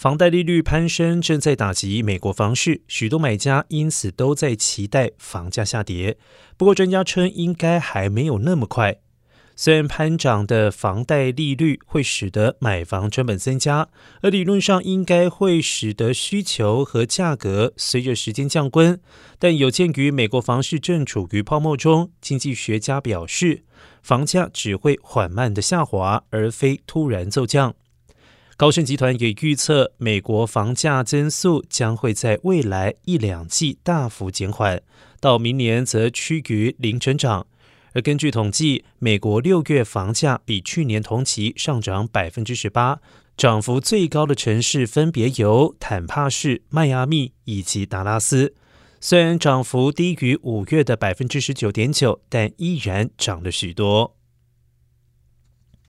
房贷利率攀升正在打击美国房市，许多买家因此都在期待房价下跌。不过，专家称应该还没有那么快。虽然攀涨的房贷利率会使得买房成本增加，而理论上应该会使得需求和价格随着时间降温，但有鉴于美国房市正处于泡沫中，经济学家表示，房价只会缓慢的下滑，而非突然骤降。高盛集团也预测，美国房价增速将会在未来一两季大幅减缓，到明年则趋于零增长。而根据统计，美国六月房价比去年同期上涨百分之十八，涨幅最高的城市分别有坦帕市、迈阿密以及达拉斯。虽然涨幅低于五月的百分之十九点九，但依然涨了许多。